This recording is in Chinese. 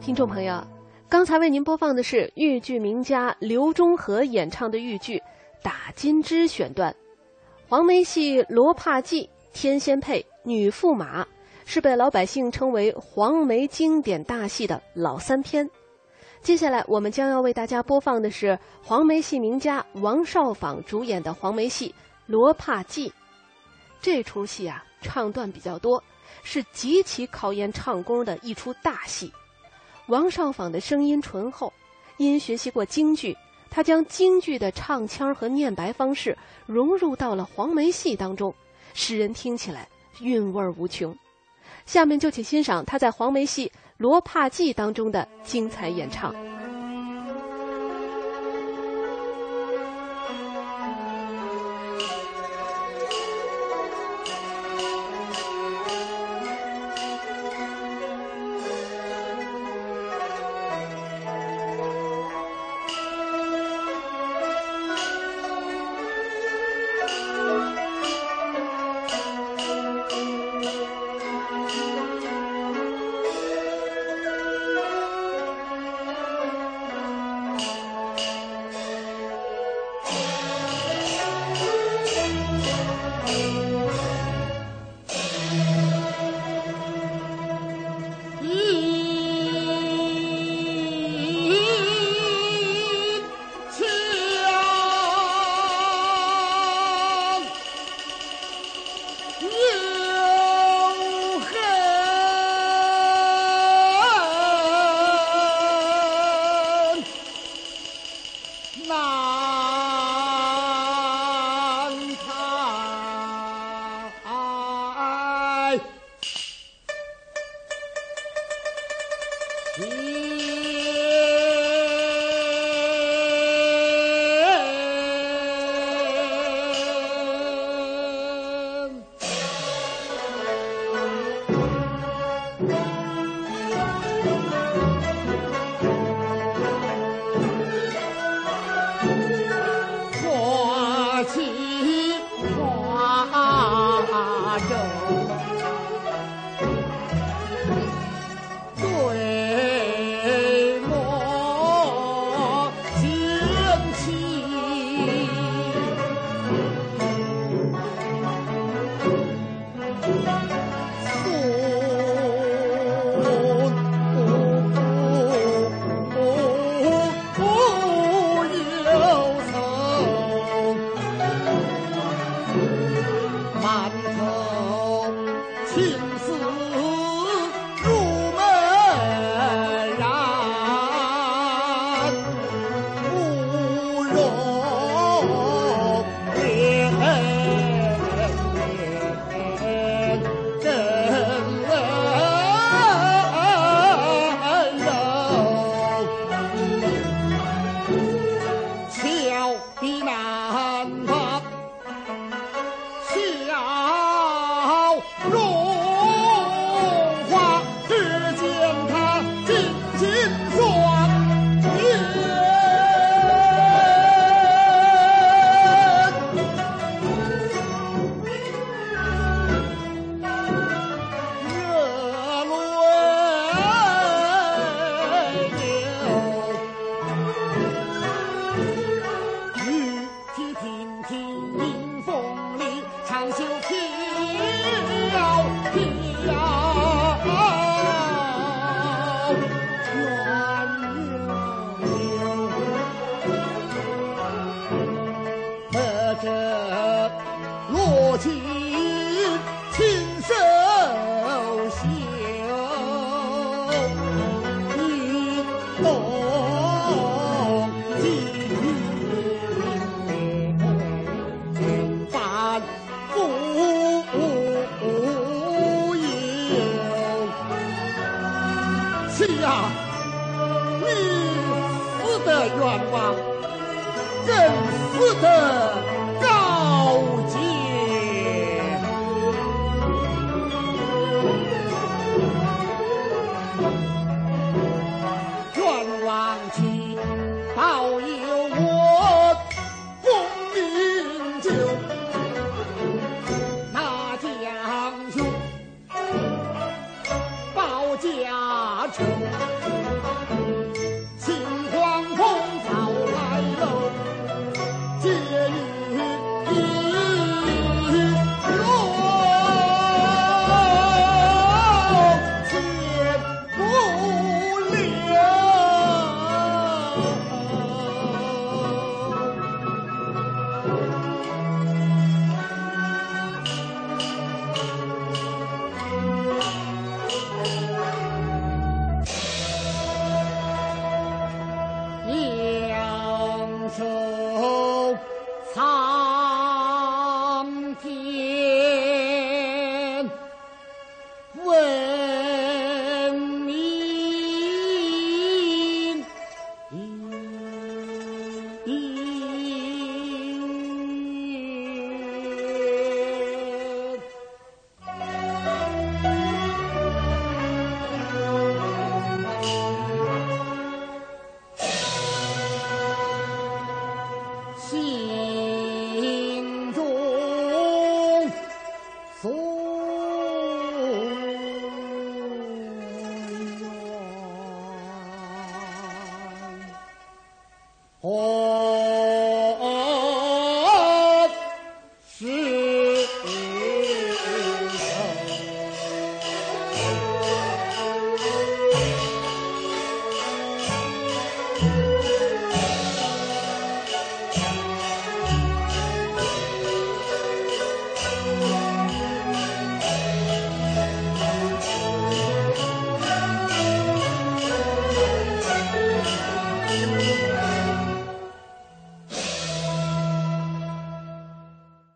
听众朋友，刚才为您播放的是豫剧名家刘忠和演唱的豫剧《打金枝》选段。黄梅戏《罗帕记》，天仙配，女驸马，是被老百姓称为黄梅经典大戏的老三篇。接下来，我们将要为大家播放的是黄梅戏名家王少舫主演的黄梅戏《罗帕记》。这出戏啊，唱段比较多，是极其考验唱功的一出大戏。王少舫的声音醇厚，因学习过京剧，他将京剧的唱腔和念白方式融入到了黄梅戏当中，使人听起来韵味无穷。下面就请欣赏他在黄梅戏《罗帕记》当中的精彩演唱。罗锦亲手绣金你死得冤枉怎死得高级家传。好 Oh.